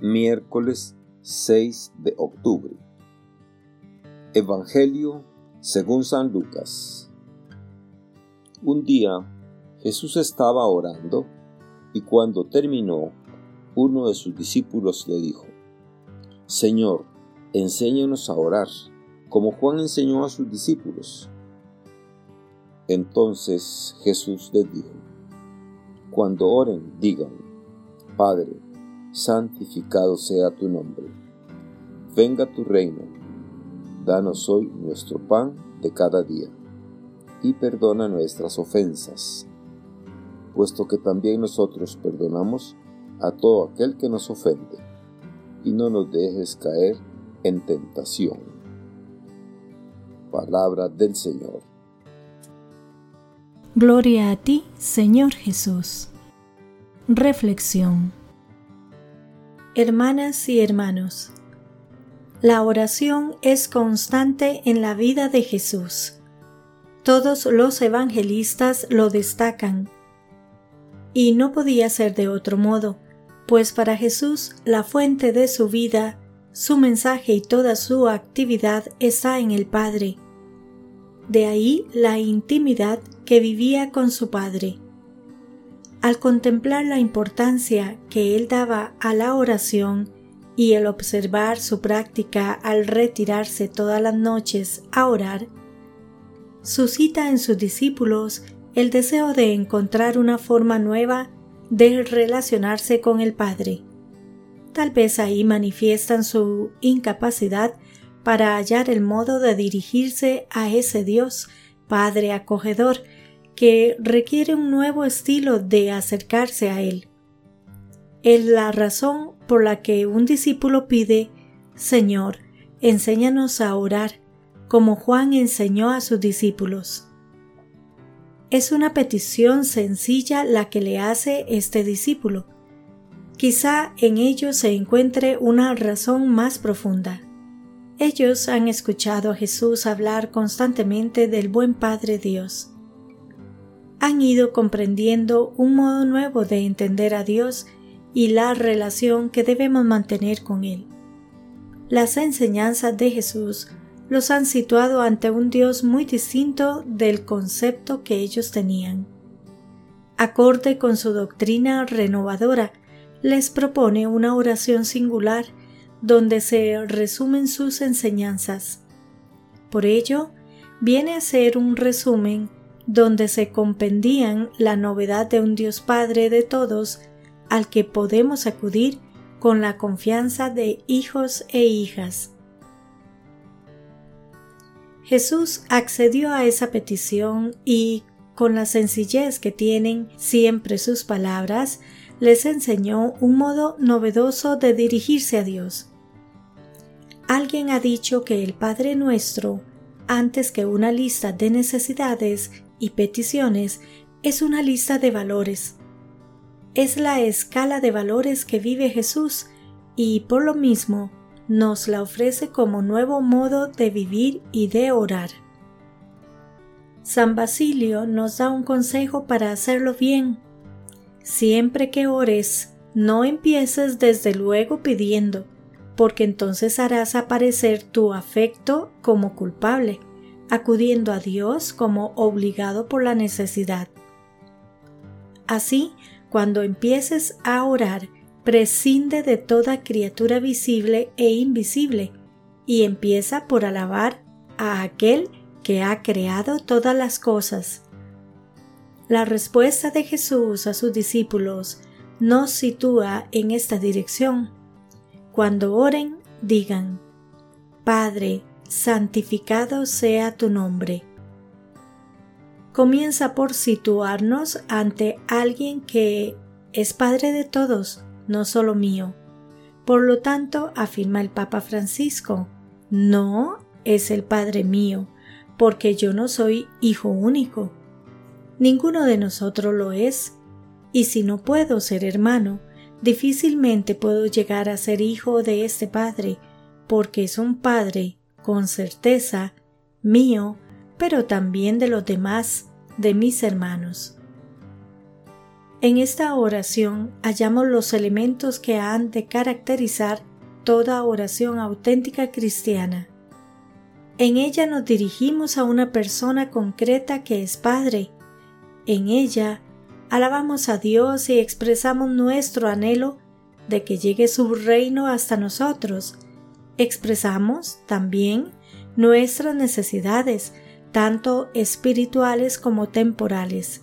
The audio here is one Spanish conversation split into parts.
miércoles 6 de octubre. Evangelio según San Lucas. Un día Jesús estaba orando y cuando terminó, uno de sus discípulos le dijo, Señor, enséñanos a orar, como Juan enseñó a sus discípulos. Entonces Jesús les dijo, Cuando oren, digan, Padre, santificado sea tu nombre. Venga tu reino. Danos hoy nuestro pan de cada día. Y perdona nuestras ofensas, puesto que también nosotros perdonamos a todo aquel que nos ofende. Y no nos dejes caer en tentación. Palabra del Señor. Gloria a ti, Señor Jesús. Reflexión Hermanas y hermanos, la oración es constante en la vida de Jesús. Todos los evangelistas lo destacan. Y no podía ser de otro modo, pues para Jesús la fuente de su vida, su mensaje y toda su actividad está en el Padre. De ahí la intimidad que vivía con su Padre. Al contemplar la importancia que él daba a la oración y el observar su práctica al retirarse todas las noches a orar, suscita en sus discípulos el deseo de encontrar una forma nueva de relacionarse con el Padre. Tal vez ahí manifiestan su incapacidad para hallar el modo de dirigirse a ese Dios, Padre acogedor, que requiere un nuevo estilo de acercarse a Él. Es la razón por la que un discípulo pide, Señor, enséñanos a orar, como Juan enseñó a sus discípulos. Es una petición sencilla la que le hace este discípulo. Quizá en ello se encuentre una razón más profunda. Ellos han escuchado a Jesús hablar constantemente del buen Padre Dios han ido comprendiendo un modo nuevo de entender a Dios y la relación que debemos mantener con Él. Las enseñanzas de Jesús los han situado ante un Dios muy distinto del concepto que ellos tenían. Acorde con su doctrina renovadora, les propone una oración singular donde se resumen sus enseñanzas. Por ello, viene a ser un resumen donde se compendían la novedad de un Dios Padre de todos al que podemos acudir con la confianza de hijos e hijas. Jesús accedió a esa petición y, con la sencillez que tienen siempre sus palabras, les enseñó un modo novedoso de dirigirse a Dios. Alguien ha dicho que el Padre nuestro, antes que una lista de necesidades, y peticiones es una lista de valores. Es la escala de valores que vive Jesús y por lo mismo nos la ofrece como nuevo modo de vivir y de orar. San Basilio nos da un consejo para hacerlo bien. Siempre que ores, no empieces desde luego pidiendo, porque entonces harás aparecer tu afecto como culpable acudiendo a Dios como obligado por la necesidad. Así, cuando empieces a orar, prescinde de toda criatura visible e invisible y empieza por alabar a aquel que ha creado todas las cosas. La respuesta de Jesús a sus discípulos nos sitúa en esta dirección. Cuando oren, digan, Padre, santificado sea tu nombre. Comienza por situarnos ante alguien que es Padre de todos, no solo mío. Por lo tanto, afirma el Papa Francisco, no es el Padre mío, porque yo no soy hijo único. Ninguno de nosotros lo es, y si no puedo ser hermano, difícilmente puedo llegar a ser hijo de este Padre, porque es un Padre con certeza mío, pero también de los demás, de mis hermanos. En esta oración hallamos los elementos que han de caracterizar toda oración auténtica cristiana. En ella nos dirigimos a una persona concreta que es Padre. En ella alabamos a Dios y expresamos nuestro anhelo de que llegue su reino hasta nosotros. Expresamos también nuestras necesidades, tanto espirituales como temporales.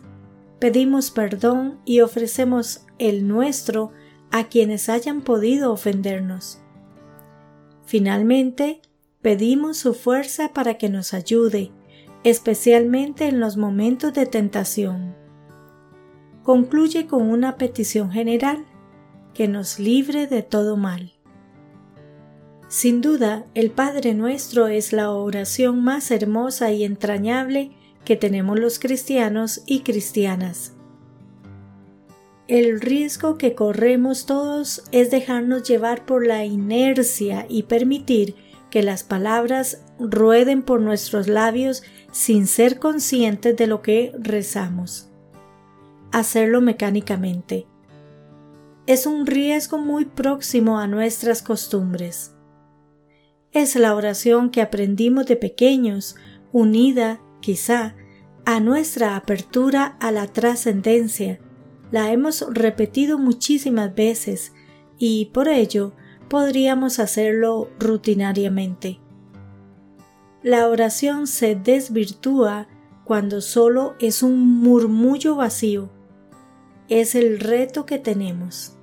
Pedimos perdón y ofrecemos el nuestro a quienes hayan podido ofendernos. Finalmente, pedimos su fuerza para que nos ayude, especialmente en los momentos de tentación. Concluye con una petición general, que nos libre de todo mal. Sin duda, el Padre nuestro es la oración más hermosa y entrañable que tenemos los cristianos y cristianas. El riesgo que corremos todos es dejarnos llevar por la inercia y permitir que las palabras rueden por nuestros labios sin ser conscientes de lo que rezamos. Hacerlo mecánicamente. Es un riesgo muy próximo a nuestras costumbres. Es la oración que aprendimos de pequeños, unida, quizá, a nuestra apertura a la trascendencia, la hemos repetido muchísimas veces y por ello podríamos hacerlo rutinariamente. La oración se desvirtúa cuando solo es un murmullo vacío. Es el reto que tenemos.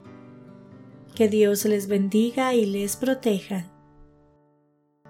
Que Dios les bendiga y les proteja.